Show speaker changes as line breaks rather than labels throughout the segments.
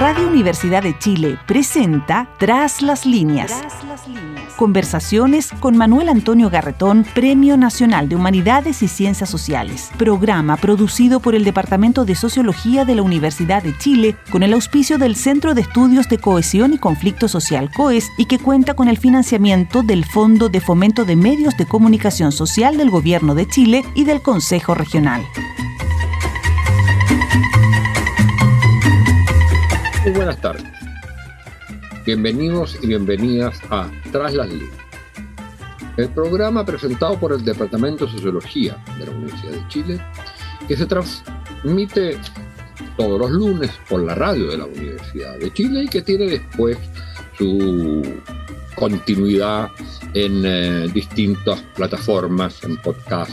Radio Universidad de Chile presenta Tras las líneas. Conversaciones con Manuel Antonio Garretón, Premio Nacional de Humanidades y Ciencias Sociales. Programa producido por el Departamento de Sociología de la Universidad de Chile con el auspicio del Centro de Estudios de Cohesión y Conflicto Social COES y que cuenta con el financiamiento del Fondo de Fomento de Medios de Comunicación Social del Gobierno de Chile y del Consejo Regional.
Buenas tardes. Bienvenidos y bienvenidas a Tras las Líneas, el programa presentado por el Departamento de Sociología de la Universidad de Chile, que se transmite todos los lunes por la radio de la Universidad de Chile y que tiene después su continuidad en eh, distintas plataformas, en podcast,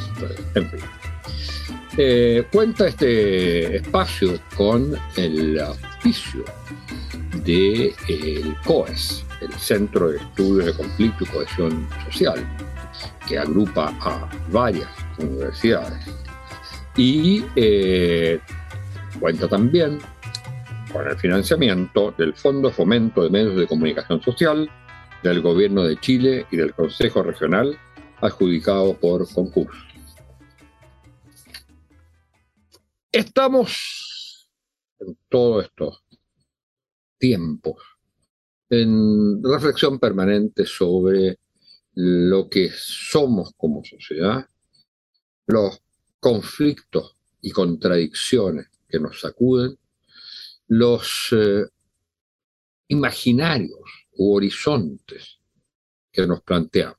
en fin. Eh, cuenta este espacio con el auspicio del de, COES, el Centro de Estudios de Conflicto y Cohesión Social, que agrupa a varias universidades. Y eh, cuenta también con el financiamiento del Fondo Fomento de Medios de Comunicación Social, del Gobierno de Chile y del Consejo Regional, adjudicado por concurso. Estamos en todos estos tiempos en reflexión permanente sobre lo que somos como sociedad, los conflictos y contradicciones que nos sacuden, los eh, imaginarios u horizontes que nos planteamos.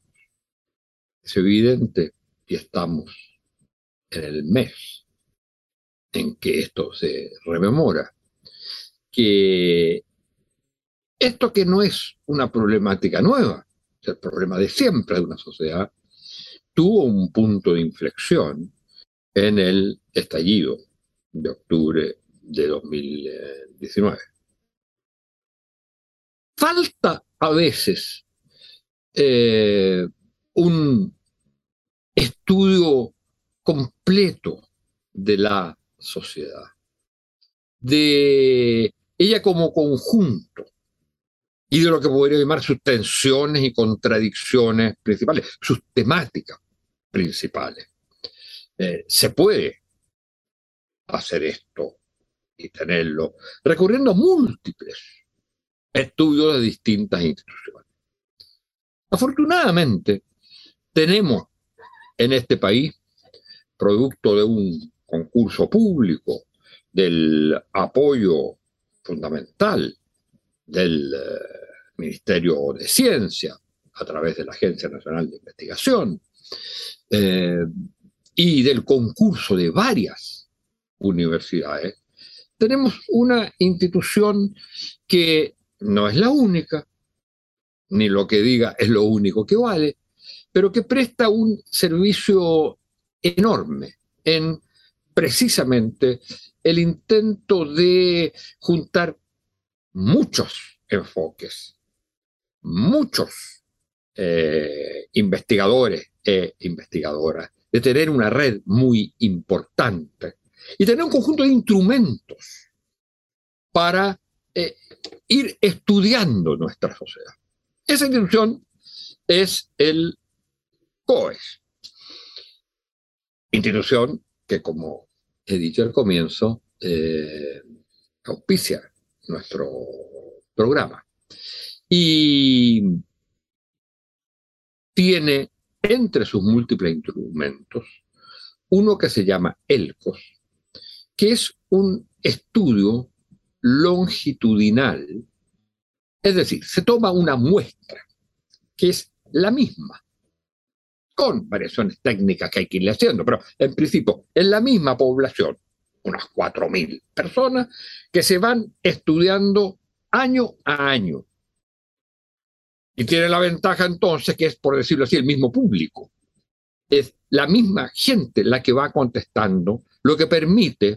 Es evidente y estamos en el mes en que esto se rememora, que esto que no es una problemática nueva, es el problema de siempre de una sociedad, tuvo un punto de inflexión en el estallido de octubre de 2019. Falta a veces eh, un estudio completo de la sociedad, de ella como conjunto y de lo que podría llamar sus tensiones y contradicciones principales, sus temáticas principales. Eh, se puede hacer esto y tenerlo recurriendo a múltiples estudios de distintas instituciones. Afortunadamente, tenemos en este país, producto de un concurso público, del apoyo fundamental del eh, Ministerio de Ciencia a través de la Agencia Nacional de Investigación eh, y del concurso de varias universidades, tenemos una institución que no es la única, ni lo que diga es lo único que vale, pero que presta un servicio enorme en precisamente el intento de juntar muchos enfoques, muchos eh, investigadores e investigadoras, de tener una red muy importante y tener un conjunto de instrumentos para eh, ir estudiando nuestra sociedad. Esa institución es el COES, institución que como he dicho al comienzo, eh, auspicia nuestro programa. Y tiene entre sus múltiples instrumentos uno que se llama ELCOS, que es un estudio longitudinal, es decir, se toma una muestra que es la misma con variaciones técnicas que hay que ir haciendo, pero en principio es la misma población, unas 4.000 personas, que se van estudiando año a año. Y tiene la ventaja entonces que es, por decirlo así, el mismo público. Es la misma gente la que va contestando, lo que permite,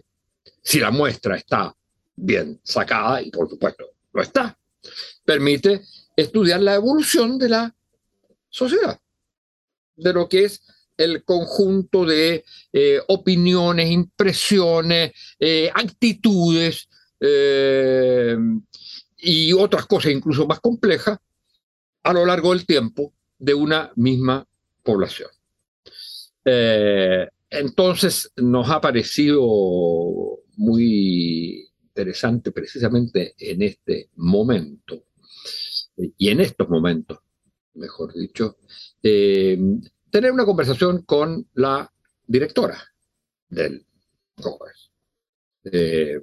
si la muestra está bien sacada, y por supuesto lo está, permite estudiar la evolución de la sociedad de lo que es el conjunto de eh, opiniones, impresiones, eh, actitudes eh, y otras cosas incluso más complejas a lo largo del tiempo de una misma población. Entonces nos ha parecido muy interesante precisamente en este momento y en estos momentos, mejor dicho, eh, tener una conversación con la directora del COES, eh,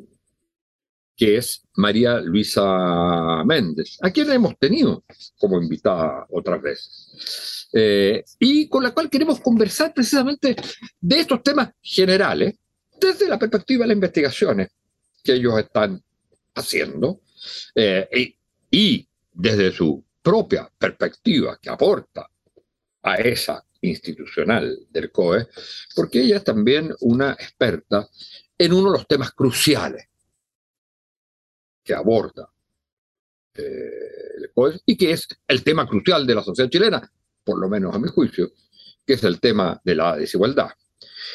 que es María Luisa Méndez, a quien hemos tenido como invitada otras veces, eh, y con la cual queremos conversar precisamente de estos temas generales desde la perspectiva de las investigaciones que ellos están haciendo y, y desde su propia perspectiva que aporta a esa institucional del COE, porque ella es también una experta en uno de los temas cruciales que aborda eh, el COE y que es el tema crucial de la sociedad chilena, por lo menos a mi juicio, que es el tema de la desigualdad.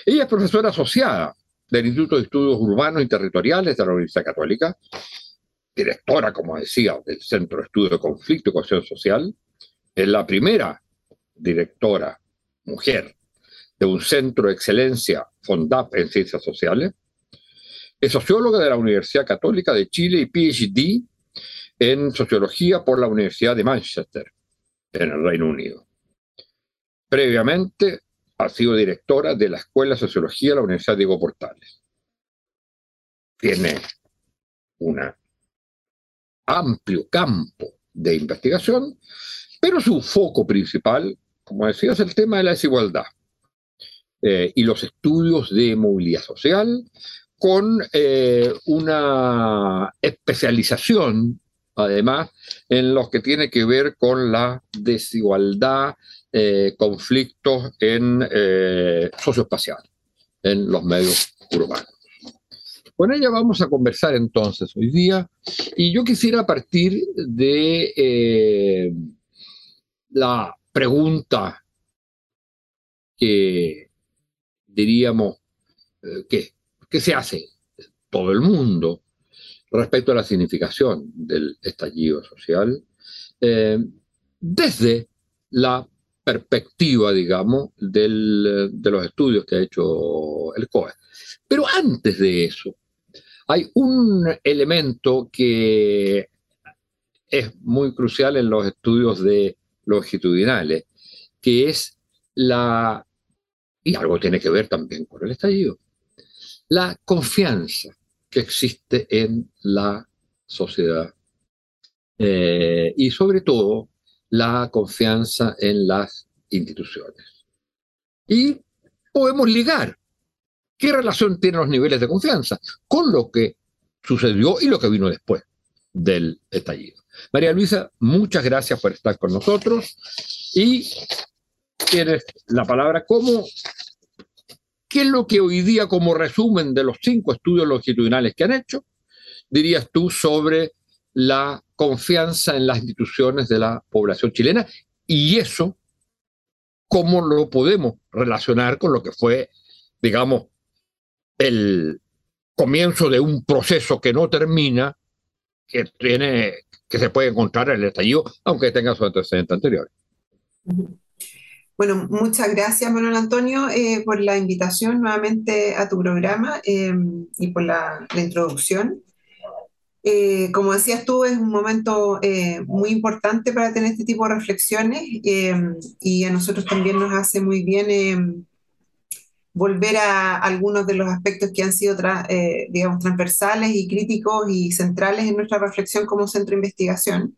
Ella es profesora asociada del Instituto de Estudios Urbanos y Territoriales de la Universidad Católica directora, como decía, del Centro de Estudio de Conflicto y Cohesión Social, es la primera directora mujer de un centro de excelencia FONDAP en ciencias sociales. Es socióloga de la Universidad Católica de Chile y PhD en sociología por la Universidad de Manchester, en el Reino Unido. Previamente ha sido directora de la Escuela de Sociología de la Universidad Diego Portales. Tiene una amplio campo de investigación, pero su foco principal, como decía, es el tema de la desigualdad eh, y los estudios de movilidad social con eh, una especialización, además, en los que tiene que ver con la desigualdad, eh, conflictos en socioespacial, en los medios urbanos. Con ella vamos a conversar entonces hoy día y yo quisiera partir de eh, la pregunta que diríamos eh, que, se hace todo el mundo respecto a la significación del estallido social eh, desde la perspectiva, digamos, de los estudios que ha hecho el COE. Pero antes de eso, hay un elemento que es muy crucial en los estudios de longitudinales, que es la, y algo tiene que ver también con el estallido, la confianza que existe en la sociedad eh, y sobre todo la confianza en las instituciones. Y podemos ligar ¿Qué relación tienen los niveles de confianza con lo que sucedió y lo que vino después del estallido? María Luisa, muchas gracias por estar con nosotros y tienes la palabra como ¿Qué es lo que hoy día, como resumen de los cinco estudios longitudinales que han hecho, dirías tú sobre la confianza en las instituciones de la población chilena? Y eso, ¿cómo lo podemos relacionar con lo que fue, digamos, el comienzo de un proceso que no termina, que tiene, que se puede encontrar en el estallido, aunque tenga su antecedente anterior.
Bueno, muchas gracias, Manuel Antonio, eh, por la invitación nuevamente a tu programa eh, y por la, introducción. Eh, como decías tú, es un momento muy importante para tener este tipo de reflexiones y a nosotros también nos hace muy bien volver a algunos de los aspectos que han sido, eh, digamos, transversales y críticos y centrales en nuestra reflexión como centro de investigación.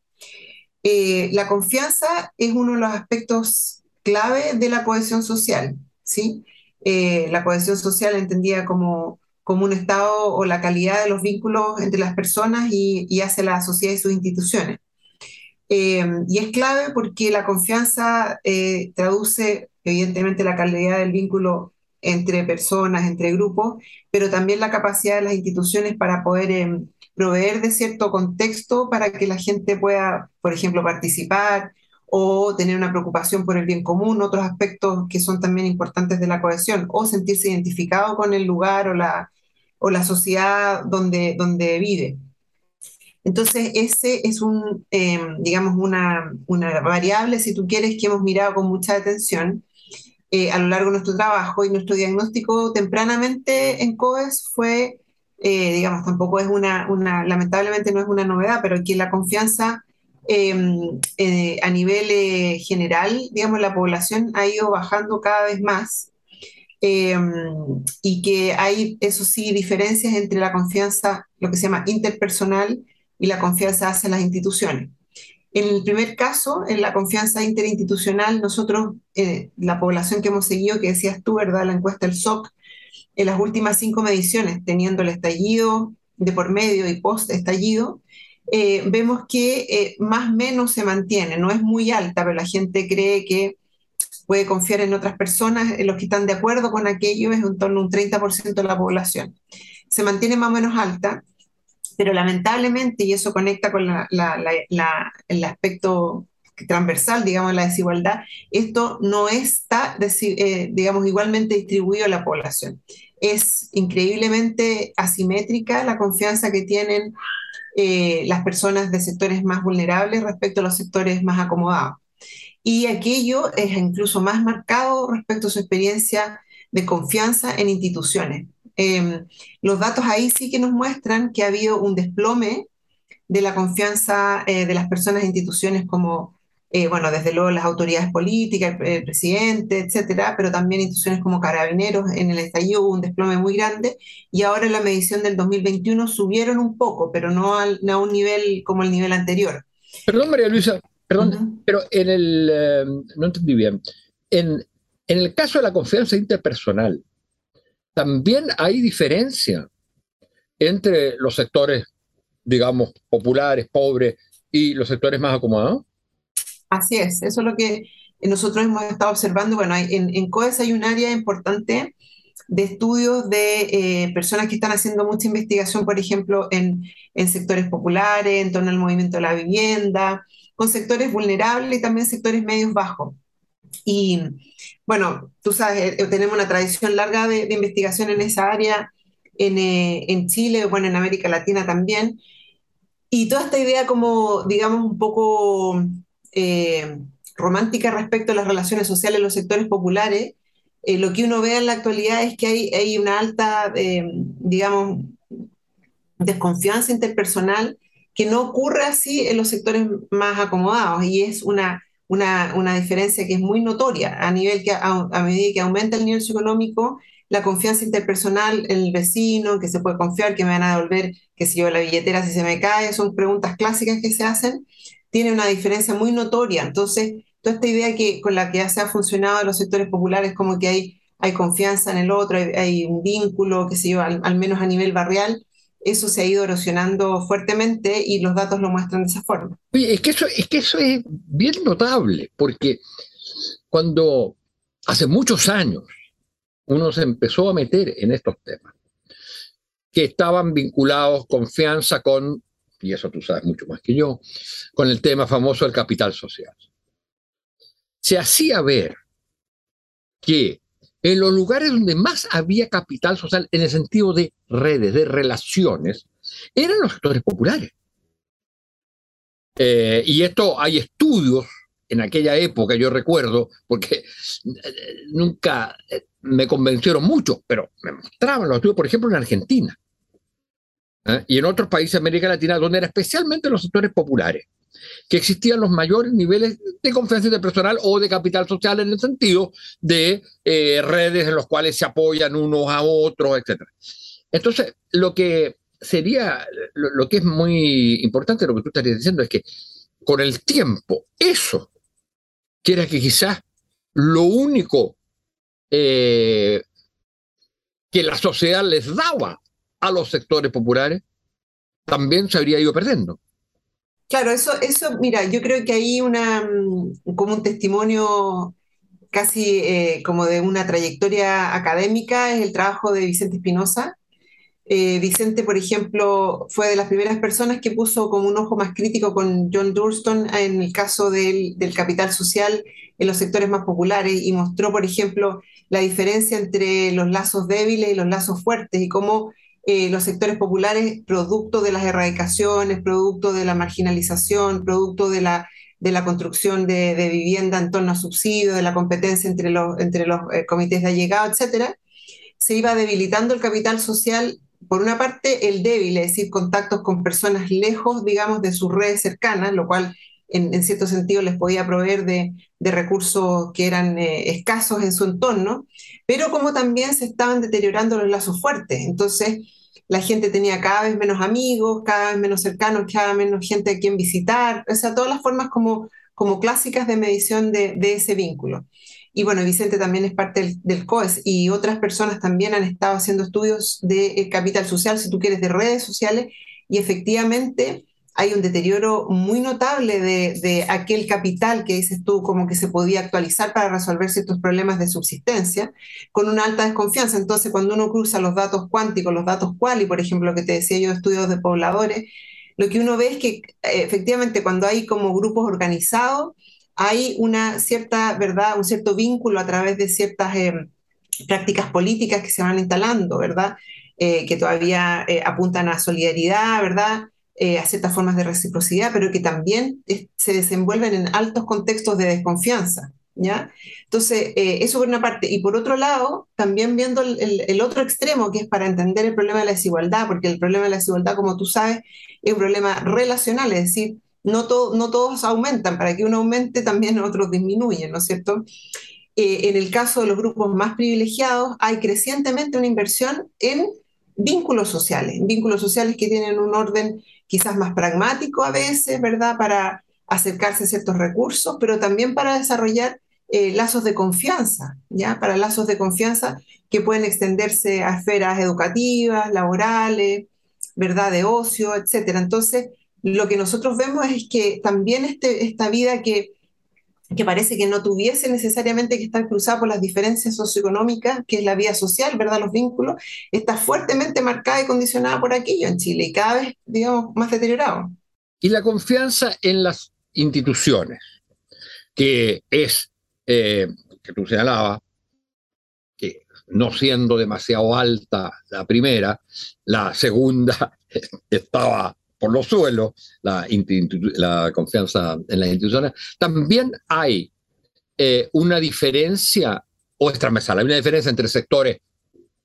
Eh, la confianza es uno de los aspectos clave de la cohesión social, ¿sí? Eh, la cohesión social entendida como, como un estado o la calidad de los vínculos entre las personas y, y hacia la sociedad y sus instituciones. y es clave porque la confianza traduce evidentemente la calidad del vínculo entre personas, entre grupos, pero también la capacidad de las instituciones para poder em, proveer de cierto contexto para que la gente pueda, por ejemplo, participar o tener una preocupación por el bien común, otros aspectos que son también importantes de la cohesión, o sentirse identificado con el lugar o la, o la sociedad donde, donde vive. Entonces, ese es un, em, digamos, una, una, variable, si tú quieres, que hemos mirado con mucha atención eh, a lo largo de nuestro trabajo y nuestro diagnóstico tempranamente en COES fue, eh, digamos, tampoco es una, lamentablemente no es una novedad, pero que la confianza em, eh, a nivel general, digamos, la población ha ido bajando cada vez más em, y que hay, eso sí, diferencias entre la confianza, lo que se llama interpersonal, y la confianza hacia las instituciones. En el primer caso, en la confianza interinstitucional, nosotros, eh, la población que hemos seguido, que decías tú, ¿verdad? La encuesta del SOC, en las últimas cinco mediciones, teniendo el estallido de por medio y post-estallido, eh, vemos que eh, más o menos se mantiene, no es muy alta, pero la gente cree que puede confiar en otras personas, en los que están de acuerdo con aquello es en torno a un 30% de la población. Se mantiene más o menos alta, pero lamentablemente, y eso conecta con el aspecto transversal, digamos, la desigualdad, esto no está, eh, digamos, igualmente distribuido a la población. Es increíblemente asimétrica la confianza que tienen eh, las personas de sectores más vulnerables respecto a los sectores más acomodados. Y aquello es incluso más marcado respecto a su experiencia de confianza en instituciones. Em, los datos ahí sí que nos muestran que ha habido un desplome de la confianza eh, de las personas e instituciones como, eh, bueno, desde luego las autoridades políticas, el, presidente, etcétera, pero también instituciones como carabineros en el estallido hubo un desplome muy grande y ahora en la medición del 2021 subieron un poco, pero no, a un nivel como el nivel anterior.
Perdón, María Luisa, perdón, pero en el, eh, no entendí bien, en, en el caso de la confianza interpersonal, también hay diferencia entre los sectores, digamos, populares, pobres y los sectores más acomodados.
Así es, eso es lo que nosotros hemos estado observando. Bueno, en, en COES hay un área importante de estudios de eh, personas que están haciendo mucha investigación, por ejemplo, en, en, sectores populares, en torno al movimiento de la vivienda, con sectores vulnerables y también sectores medios bajos. Y bueno, tú sabes, eh, tenemos una tradición larga de, investigación en esa área, en, eh, en, Chile, bueno, en América Latina también. Y toda esta idea como, digamos, un poco eh, romántica respecto a las relaciones sociales en los sectores populares, lo que uno ve en la actualidad es que hay, hay una alta, digamos, desconfianza interpersonal que no ocurre así en los sectores más acomodados y es una una, una diferencia que es muy notoria a nivel que a, medida que aumenta el nivel socioeconómico, la confianza interpersonal el vecino, que se puede confiar, que me van a devolver, que si yo la billetera si se me cae, son preguntas clásicas que se hacen, tiene una diferencia muy notoria. Entonces, toda esta idea que con la que ya se ha funcionado en los sectores populares, como que hay, hay confianza en el otro, hay, un vínculo, que se yo, al menos a nivel barrial, eso se ha ido erosionando fuertemente y los datos lo muestran de esa forma.
Es que eso es, que eso es bien notable, porque cuando hace muchos años uno se empezó a meter en estos temas, que estaban vinculados confianza con, y eso tú sabes mucho más que yo, con el tema famoso del capital social. Se hacía ver que en los lugares donde más había capital social en el sentido de redes, de relaciones, eran los sectores populares. Eh, y esto hay estudios en aquella época, yo recuerdo, porque eh, nunca eh, me convencieron mucho, pero me mostraban los estudios, por ejemplo, en Argentina y en otros países de América Latina, donde eran especialmente los sectores populares que existían los mayores niveles de confianza interpersonal o de capital social en el sentido de eh, redes en las cuales se apoyan unos a otros, etc. Entonces, lo que sería, lo, que es muy importante, lo que tú estarías diciendo es que con el tiempo, eso, que era que quizás lo único eh, que la sociedad les daba a los sectores populares, también se habría ido perdiendo.
Claro, eso, eso, mira, yo creo que hay una, mm, como un testimonio casi eh, como de una trayectoria académica, es el trabajo de Vicente Espinosa. Eh, Vicente, por ejemplo, fue de las primeras personas que puso como un ojo más crítico con John Durston en el caso del, del capital social en los sectores más populares y mostró, por ejemplo, la diferencia entre los lazos débiles y los lazos fuertes y cómo eh, los sectores populares producto de las erradicaciones, producto de la marginalización, producto de la, de la construcción de, vivienda en torno a subsidios, de la competencia entre los, entre los eh, comités de allegado, etcétera, se iba debilitando el capital social, por una parte el débil, es decir, contactos con personas lejos, digamos, de sus redes cercanas, lo cual en, cierto sentido les podía proveer de, recursos que eran eh, escasos en su entorno, pero como también se estaban deteriorando los lazos fuertes. Entonces, la gente tenía cada vez menos amigos, cada vez menos cercanos, cada vez menos gente a quien visitar, o sea, todas las formas como, como clásicas de medición de, ese vínculo. Y bueno, Vicente también es parte del, COES y otras personas también han estado haciendo estudios de eh, capital social, si tú quieres, de redes sociales, y efectivamente hay un deterioro muy notable de, aquel capital que dices tú, como que se podía actualizar para resolver ciertos problemas de subsistencia, con una alta desconfianza. Entonces, cuando uno cruza los datos cuánticos, los datos quali, por ejemplo, que te decía yo, estudios de pobladores, lo que uno ve es que eh, efectivamente cuando hay como grupos organizados, hay una cierta, ¿verdad?, un cierto vínculo a través de ciertas eh, prácticas políticas que se van instalando, ¿verdad?, eh, que todavía apuntan a solidaridad, ¿verdad?, eh, a ciertas formas de reciprocidad, pero que también se desenvuelven en altos contextos de desconfianza. ¿Ya? Entonces, eh, eso por una parte. Y por otro lado, también viendo el, otro extremo, que es para entender el problema de la desigualdad, porque el problema de la desigualdad, como tú sabes, es un problema relacional, es decir, no, no todos aumentan, para que uno aumente también otros disminuyen, ¿no es cierto? Eh, en el caso de los grupos más privilegiados, hay crecientemente una inversión en vínculos sociales, vínculos sociales que tienen un orden quizás más pragmático a veces, ¿verdad? Para acercarse a ciertos recursos, pero también para desarrollar eh, lazos de confianza, ¿ya? Para lazos de confianza que pueden extenderse a esferas educativas, laborales, ¿verdad? De ocio, etcétera. Entonces, lo que nosotros vemos es que también este, esta vida que que parece que no tuviese necesariamente que estar cruzada por las diferencias socioeconómicas, que es la vida social, ¿verdad? Los vínculos, está fuertemente marcada y condicionada por aquello en Chile y cada vez, digamos, más deteriorado.
Y la confianza en las instituciones, que es, eh, que tú señalabas, que no siendo demasiado alta la primera, la segunda estaba por los suelos, la, la confianza en las instituciones, también hay eh, una diferencia, o es transversal, hay una diferencia entre sectores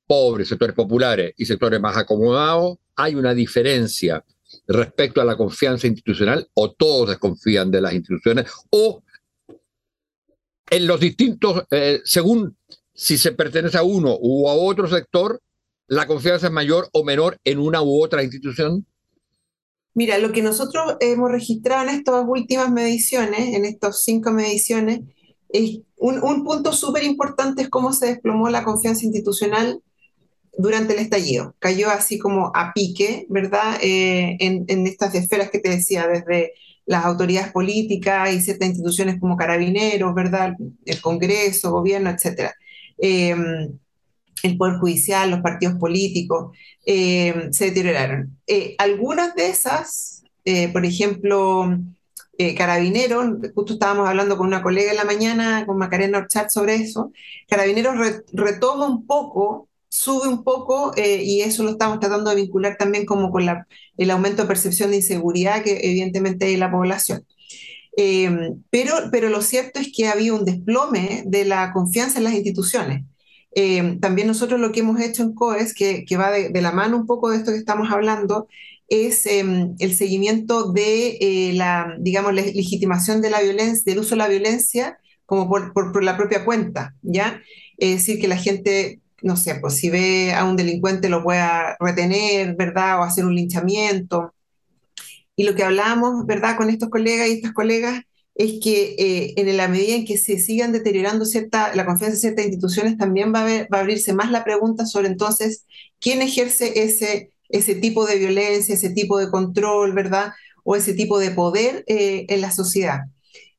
pobres, sectores populares y sectores más acomodados, hay una diferencia respecto a la confianza institucional, o todos desconfían de las instituciones, o en los distintos, eh, según si se pertenece a uno u a otro sector, la confianza es mayor o menor en una u otra institución.
Mira, lo que nosotros hemos registrado en estas últimas mediciones, en estas cinco mediciones, es un, punto súper importante es cómo se desplomó la confianza institucional durante el estallido. Cayó así como a pique, ¿verdad? Eh, en, estas esferas que te decía, desde las autoridades políticas y ciertas instituciones como carabineros, ¿verdad? El Congreso, gobierno, etc. el Poder Judicial, los partidos políticos. Eh, se deterioraron. Eh, algunas de esas, eh, por ejemplo, Carabineros, justo estábamos hablando con una colega en la mañana, con Macarena Orchat, sobre eso, Carabineros retoma un poco, sube un poco, y eso lo estamos tratando de vincular también como con el aumento de percepción de inseguridad que evidentemente hay en la población. pero, pero lo cierto es que ha habido un desplome de la confianza en las instituciones. Eh, también nosotros lo que hemos hecho en COES, que, que va de, la mano un poco de esto que estamos hablando, es em, el seguimiento de eh, la, digamos, la legitimación de la violencia, del uso de la violencia como por, por, la propia cuenta, ¿ya? Es decir, que la gente, no sé, pues si ve a un delincuente lo pueda retener, ¿verdad? O hacer un linchamiento. Y lo que hablábamos, ¿verdad? Con estos colegas y estas colegas es que eh, en la medida en que se sigan deteriorando cierta, la confianza en ciertas instituciones, también va a, abrirse más la pregunta sobre entonces quién ejerce ese, ese tipo de violencia, ese tipo de control, ¿verdad? O ese tipo de poder eh, en la sociedad.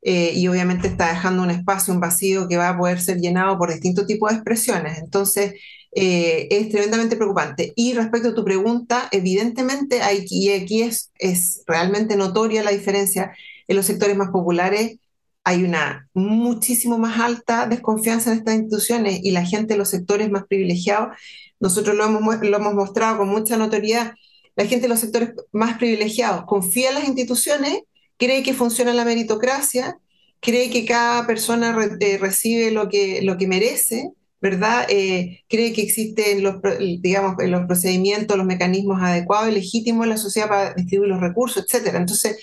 Eh, y obviamente está dejando un espacio, un vacío que va a poder ser llenado por distintos tipos de expresiones. Entonces, es tremendamente preocupante. Y respecto a tu pregunta, evidentemente, hay, y aquí es, es realmente notoria la diferencia en los sectores más populares hay una muchísimo más alta desconfianza en estas instituciones y la gente de los sectores más privilegiados nosotros lo hemos, lo hemos mostrado con mucha notoriedad, la gente de los sectores más privilegiados confía en las instituciones, cree que funciona la meritocracia, cree que cada persona eh, recibe lo que, lo que merece, ¿verdad? Eh, cree que existen los, digamos, los procedimientos, los mecanismos adecuados y legítimos en la sociedad para distribuir los recursos, etcétera. Entonces,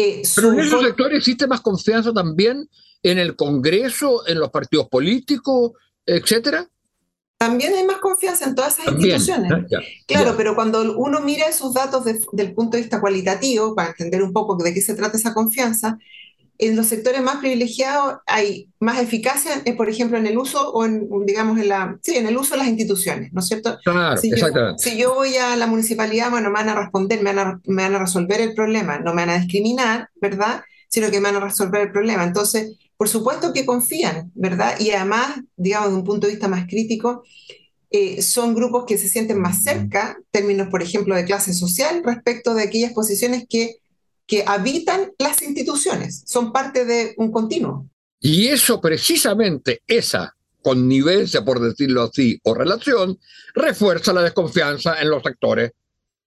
eh, Pero en esos sectores existe más confianza también en el Congreso, en los partidos políticos, etcétera.
También hay más confianza en todas esas instituciones. claro, pero cuando uno mira esos datos desde el punto de vista cualitativo, para entender un poco de qué se trata esa confianza, en los sectores más privilegiados hay más eficacia, eh, por ejemplo, en el uso o en, digamos, en la, sí, en el uso de las instituciones, ¿no es cierto?
Claro,
si
exactamente.
Yo, si yo voy a la municipalidad, bueno, me van a responder, me van a, me van a resolver el problema, no me van a discriminar, ¿verdad? Sino que me van a resolver el problema. Entonces, por supuesto que confían, ¿verdad? Y además, digamos, de un punto de vista más crítico, eh, son grupos que se sienten más cerca, términos, por ejemplo, de clase social, respecto de aquellas posiciones que que habitan las instituciones, son parte de un continuo.
Y eso precisamente, esa connivencia, por decirlo así, o relación, refuerza la desconfianza en los sectores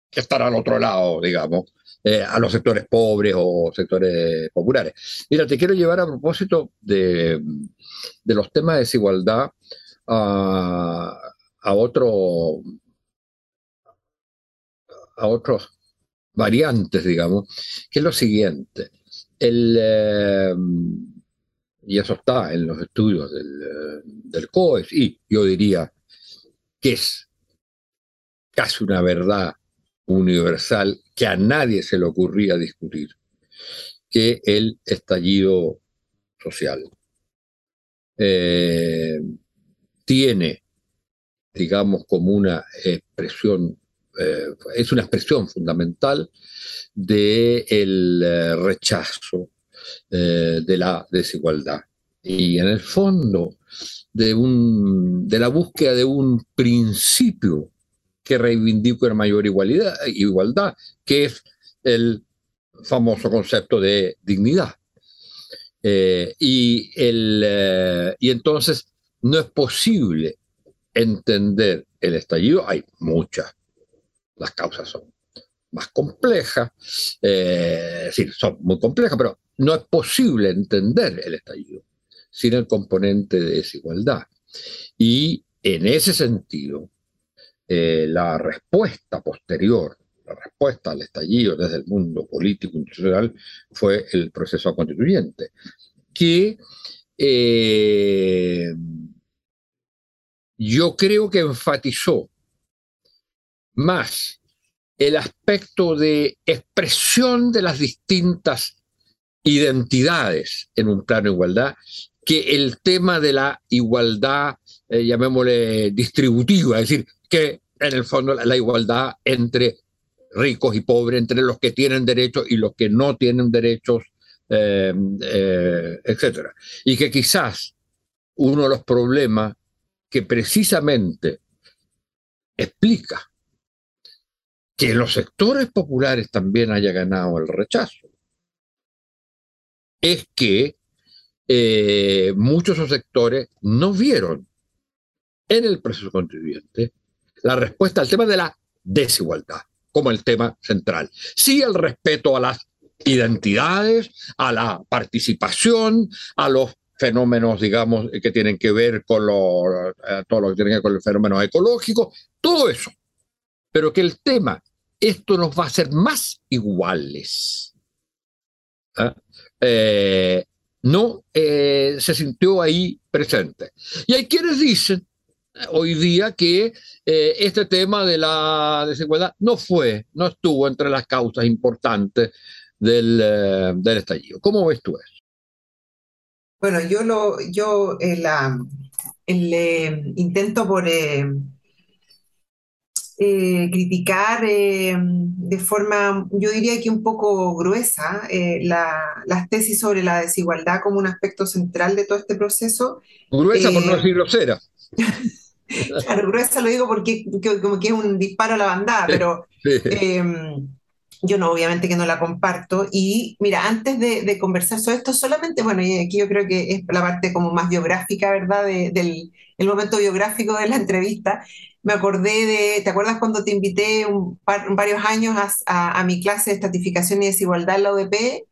que están al otro lado, digamos, eh, a los sectores pobres o sectores populares. Mira, te quiero llevar a propósito de, de los temas de desigualdad a, a otro a otros variantes, digamos, que es lo siguiente. El, eh, y eso está en los estudios del, eh, del COES, y yo diría que es casi una verdad universal que a nadie se le ocurría discutir, que el estallido social eh, tiene, digamos, como una expresión eh, es una expresión fundamental del el eh, rechazo eh, de la desigualdad. Y en el fondo de, un, de la búsqueda de un principio que reivindica una mayor igualdad, igualdad, que es el famoso concepto de dignidad. y, el, y entonces no es posible entender el estallido, hay muchas las causas son más complejas, eh, es decir, son muy complejas, pero no es posible entender el estallido sin el componente de desigualdad. Y en ese sentido, eh, la respuesta posterior, la respuesta al estallido desde el mundo político institucional fue el proceso constituyente, que eh, yo creo que enfatizó más el aspecto de expresión de las distintas identidades en un plano de igualdad que el tema de la igualdad, eh, llamémosle distributiva, es decir, que en el fondo la, igualdad entre ricos y pobres, entre los que tienen derechos y los que no tienen derechos, eh, eh, etc. Y que quizás uno de los problemas que precisamente explica que los sectores populares también haya ganado el rechazo. Es que eh, muchos de sectores no vieron en el proceso contribuyente la respuesta al tema de la desigualdad como el tema central. Sí el respeto a las identidades, a la participación, a los fenómenos, digamos, que tienen que ver con lo, eh, todo lo que tiene que ver con el fenómeno ecológico, todo eso. Pero que el tema esto nos va a hacer más iguales. ¿Ah? Eh, no eh, se sintió ahí presente. Y hay quienes dicen eh, hoy día que este tema de la desigualdad no fue, no estuvo entre las causas importantes del, del estallido. ¿Cómo ves tú eso?
Bueno, yo lo, yo intento por eh, criticar eh, de forma, yo diría que un poco gruesa, eh, las tesis sobre la desigualdad como un aspecto central de todo este proceso.
Gruesa por no decir grosera.
claro, gruesa lo digo porque como que es un disparo a la bandada, pero yo no, obviamente que no la comparto. Y mira, antes de, conversar sobre esto, solamente, bueno, y aquí yo creo que es la parte como más biográfica, ¿verdad? del el momento biográfico de la entrevista. Me acordé de, ¿te acuerdas cuando te invité un varios años a, a, mi clase de estatificación y desigualdad en la UDP?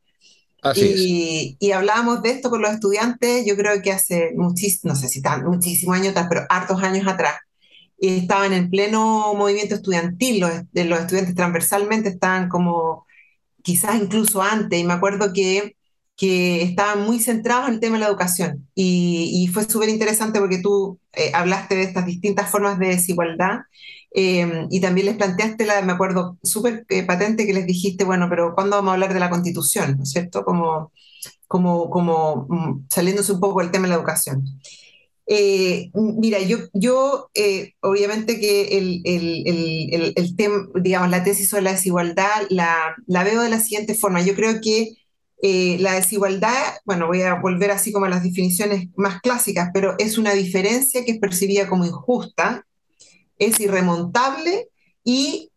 Así
y, y, hablábamos de esto con los estudiantes, yo creo que hace muchísimos, no sé si tan, muchísimos años atrás, pero hartos años atrás estaban en pleno movimiento estudiantil, los, los estudiantes transversalmente estaban como quizás incluso antes, y me acuerdo que, que estaban muy centrados en el tema de la educación. Y, y fue súper interesante porque tú eh, hablaste de estas distintas formas de desigualdad eh, y también les planteaste, la, me acuerdo, súper eh, patente que les dijiste, bueno, pero ¿cuándo vamos a hablar de la constitución? ¿No es cierto? Como, como, como mm, saliéndose un poco del tema de la educación. Eh, mira, yo, yo eh, obviamente que el, el, el, tema, digamos, la tesis sobre la desigualdad la, la, veo de la siguiente forma. Yo creo que eh, la desigualdad, bueno, voy a volver así como a las definiciones más clásicas, pero es una diferencia que es percibida como injusta, es irremontable y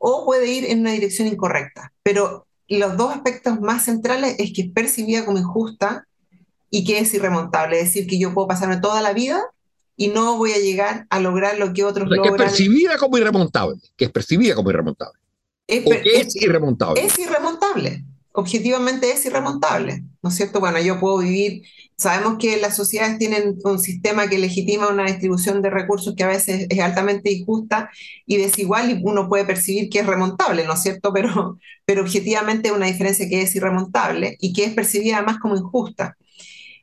o puede ir en una dirección incorrecta. Pero los dos aspectos más centrales es que es percibida como injusta y que es irremontable. Es decir, que yo puedo pasarme toda la vida y no voy a llegar a lograr lo que otros
o sea,
logran.
Que es percibida como irremontable, que es percibida como irremontable.
Es,
o que es, es, irremontable.
Es irremontable, objetivamente es irremontable, ¿no es cierto? Bueno, yo puedo vivir, sabemos que las sociedades tienen un sistema que legitima una distribución de recursos que a veces es altamente injusta y desigual y uno puede percibir que es remontable, ¿no es cierto? Pero, pero objetivamente es una diferencia que es irremontable y que es percibida además como injusta.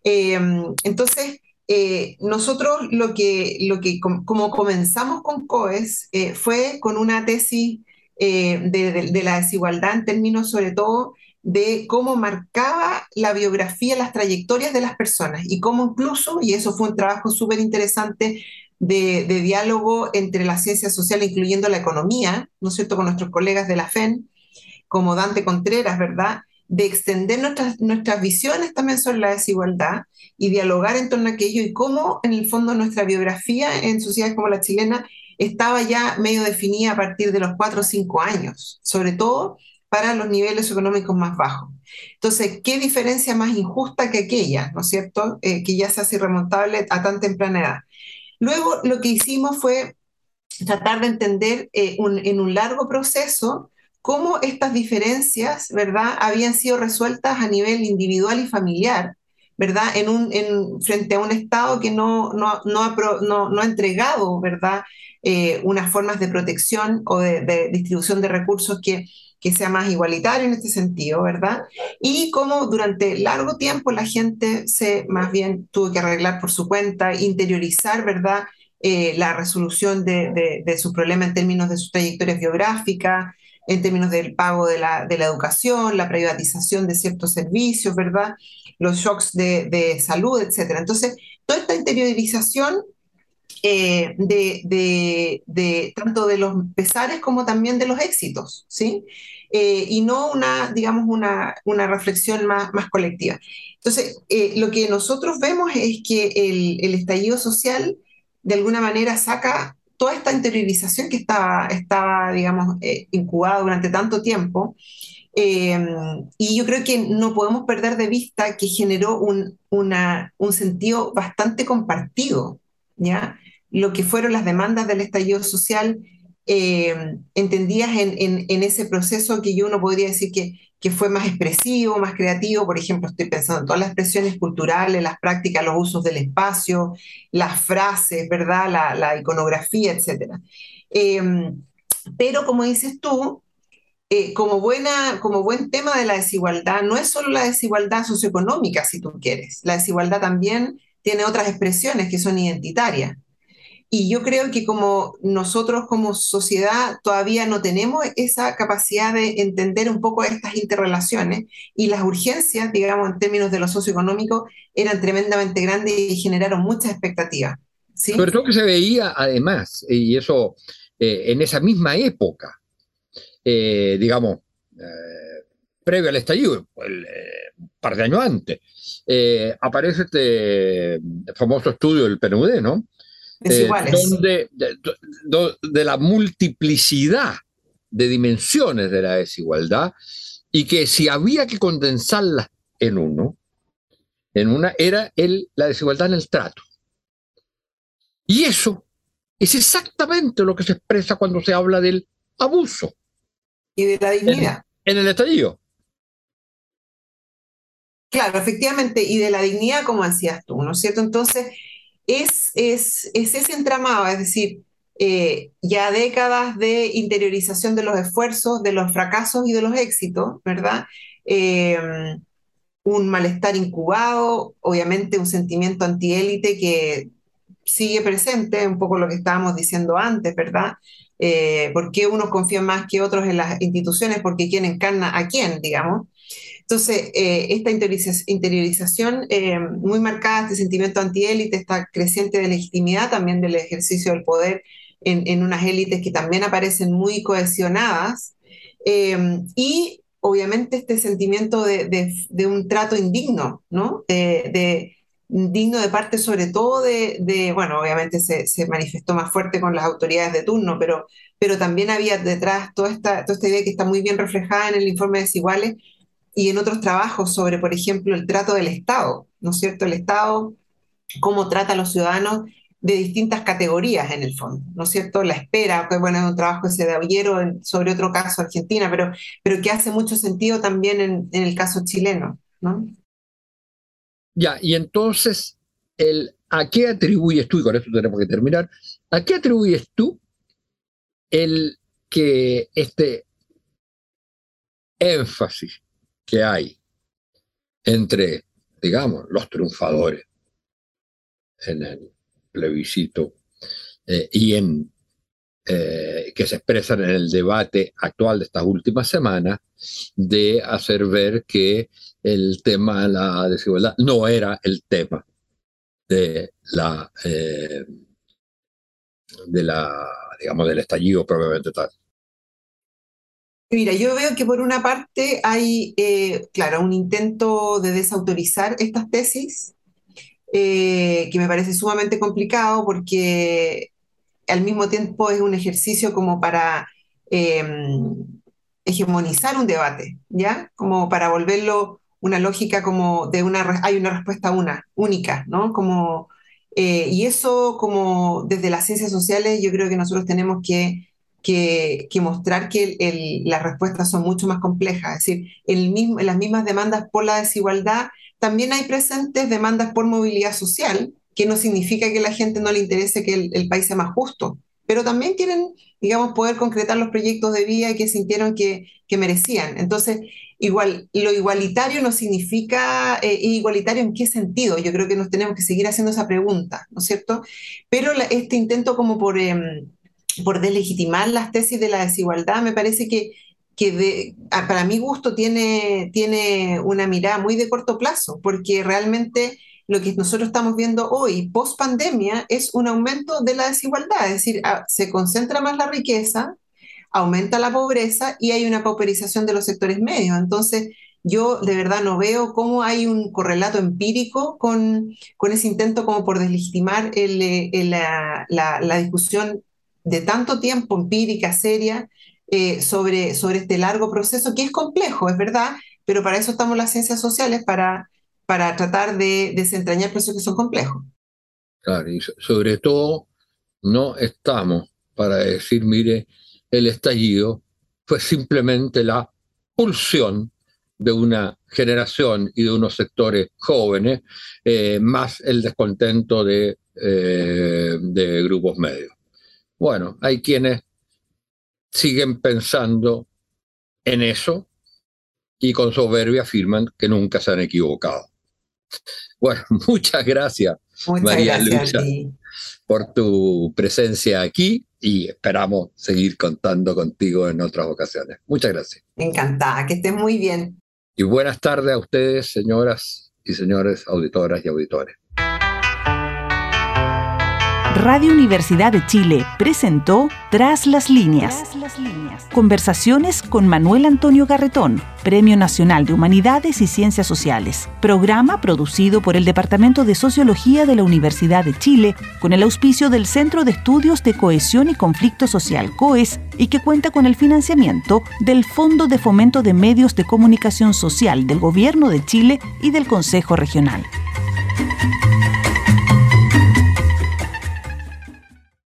Eh, entonces, eh, nosotros lo que, lo que como comenzamos con COES eh, fue con una tesis de, de, la desigualdad en términos sobre todo de cómo marcaba la biografía, las trayectorias de las personas y cómo incluso, y eso fue un trabajo súper interesante de, diálogo entre la ciencia social, incluyendo la economía, ¿no es cierto?, con nuestros colegas de la FEN, como Dante Contreras, ¿verdad?, de extender nuestras, nuestras visiones también sobre la desigualdad y dialogar en torno a aquello y cómo en el fondo nuestra biografía en sociedades como la chilena estaba ya medio definida a partir de los cuatro o cinco años, sobre todo para los niveles económicos más bajos. Entonces, ¿qué diferencia más injusta que aquella, ¿no es cierto?, eh, que ya se hace irremontable a tan temprana edad. Luego, lo que hicimos fue tratar de entender eh, un, en un largo proceso cómo estas diferencias, ¿verdad?, habían sido resueltas a nivel individual y familiar, ¿verdad?, en un, en, frente a un Estado que no, no, no, ha, no, no ha, entregado, ¿verdad?, eh, unas formas de protección o de, de distribución de recursos que, que, sea más igualitario en este sentido, ¿verdad? Y cómo durante largo tiempo la gente se más bien tuvo que arreglar por su cuenta, interiorizar, ¿verdad?, eh, la resolución de, de, de su problema en términos de sus trayectorias biográficas, en términos del pago de la, de la, educación, la privatización de ciertos servicios, ¿verdad? Los shocks de, salud, etc. Entonces, toda esta interiorización eh, de, de, de, tanto de los pesares como también de los éxitos, ¿sí? Eh, y no una, digamos, una, una reflexión más, más colectiva. Entonces, eh, lo que nosotros vemos es que el, el estallido social, de alguna manera, saca toda esta interiorización que estaba, estaba digamos, eh, incubada durante tanto tiempo. Y yo creo que no podemos perder de vista que generó un, una, un sentido bastante compartido, ¿ya? Lo que fueron las demandas del estallido social, eh, entendidas en, en, en, ese proceso que yo uno podría decir que, que fue más expresivo, más creativo. Por ejemplo, estoy pensando en todas las expresiones culturales, las prácticas, los usos del espacio, las frases, ¿verdad? La, la iconografía, etc. Eh, pero como dices tú, eh, como, buena, como buen tema de la desigualdad, no es solo la desigualdad socioeconómica, si tú quieres. La desigualdad también tiene otras expresiones que son identitarias. Y yo creo que como nosotros como sociedad todavía no tenemos esa capacidad de entender un poco estas interrelaciones y las urgencias, digamos, en términos de lo socioeconómico, eran tremendamente grandes y generaron muchas expectativas. ¿sí?
Sobre todo que se veía además, y eso eh, en esa misma época, eh, digamos, eh, previo al estallido, un par de años antes, aparece este famoso estudio del PNUD, ¿no?
Desiguales.
Eh, donde, de, de, de, la multiplicidad de dimensiones de la desigualdad y que si había que condensarlas en uno, en una, era el, la desigualdad en el trato. Y eso es exactamente lo que se expresa cuando se habla del abuso.
Y de la dignidad.
En, el estadio.
Claro, efectivamente, y de la dignidad, como decías tú, ¿no es cierto? Entonces, es, es, es ese entramado, es decir, eh, ya décadas de interiorización de los esfuerzos, de los fracasos y de los éxitos, ¿verdad? Eh, un malestar incubado, obviamente un sentimiento antiélite que sigue presente, un poco lo que estábamos diciendo antes, ¿verdad? Eh, ¿Por qué unos confían más que otros en las instituciones? Porque quién encarna a quién, digamos. Entonces, eh, esta interiorización eh, muy marcada, este sentimiento antiélite, esta creciente de legitimidad también del ejercicio del poder en, en unas élites que también aparecen muy cohesionadas, y obviamente este sentimiento de, de, un trato indigno, ¿no? De, digno de parte sobre todo de, bueno, obviamente se, se, manifestó más fuerte con las autoridades de turno, pero, pero también había detrás toda esta, toda esta idea que está muy bien reflejada en el informe de Desiguales y en otros trabajos sobre, por ejemplo, el trato del Estado, ¿no es cierto? El Estado, cómo trata a los ciudadanos de distintas categorías en el fondo, ¿no es cierto? La espera, que bueno, es un trabajo ese de Auyero sobre otro caso Argentina, pero, pero que hace mucho sentido también en, en el caso chileno, ¿no?
Ya, y entonces, el, ¿a qué atribuyes tú, y con esto tenemos que terminar, ¿a qué atribuyes tú el que este énfasis que hay entre, digamos, los triunfadores en el plebiscito eh, y en eh, que se expresan en el debate actual de estas últimas semanas, de hacer ver que el tema de la desigualdad no era el tema de la, eh, de la digamos, del estallido propiamente tal.
Mira, yo veo que por una parte hay, claro, un intento de desautorizar estas tesis, eh, que me parece sumamente complicado porque al mismo tiempo es un ejercicio como para em, hegemonizar un debate, ¿ya? Como para volverlo una lógica como de una, hay una respuesta una, única, ¿no? Como, eh, y eso como desde las ciencias sociales yo creo que nosotros tenemos que, que, mostrar que las respuestas son mucho más complejas, es decir, las mismas demandas por la desigualdad también hay presentes demandas por movilidad social, que no significa que a la gente no le interese que el, país sea más justo, pero también quieren, digamos, poder concretar los proyectos de vida que sintieron que, merecían. Entonces, igual, lo igualitario no significa, eh, igualitario en qué sentido, yo creo que nos tenemos que seguir haciendo esa pregunta, ¿no es cierto? Pero este intento como por, em, por deslegitimar las tesis de la desigualdad me parece que que para mi gusto tiene, tiene una mirada muy de corto plazo, porque realmente lo que nosotros estamos viendo hoy, post pandemia, es un aumento de la desigualdad, es decir, se concentra más la riqueza, aumenta la pobreza y hay una pauperización de los sectores medios. Entonces, yo de verdad no veo cómo hay un correlato empírico con, con ese intento como por deslegitimar la, la discusión de tanto tiempo empírica, seria, eh, sobre, sobre este largo proceso que es complejo, es verdad, pero para eso estamos las ciencias sociales, para, para tratar de desentrañar procesos que son complejos.
Claro, y sobre todo no estamos para decir, mire, el estallido fue simplemente la pulsión de una generación y de unos sectores jóvenes, eh, más el descontento de, eh, de grupos medios. Bueno, hay quienes siguen pensando en eso y con soberbia afirman que nunca se han equivocado. Bueno, muchas gracias, María Luisa, por tu presencia aquí y esperamos seguir contando contigo en otras ocasiones. Muchas gracias.
Encantada, que estés muy bien.
Y buenas tardes a ustedes, señoras y señores auditoras y auditores.
Radio Universidad de Chile presentó Tras las líneas. Conversaciones con Manuel Antonio Garretón, Premio Nacional de Humanidades y Ciencias Sociales. Programa producido por el Departamento de Sociología de la Universidad de Chile con el auspicio del Centro de Estudios de Cohesión y Conflicto Social COES y que cuenta con el financiamiento del Fondo de Fomento de Medios de Comunicación Social del Gobierno de Chile y del Consejo Regional.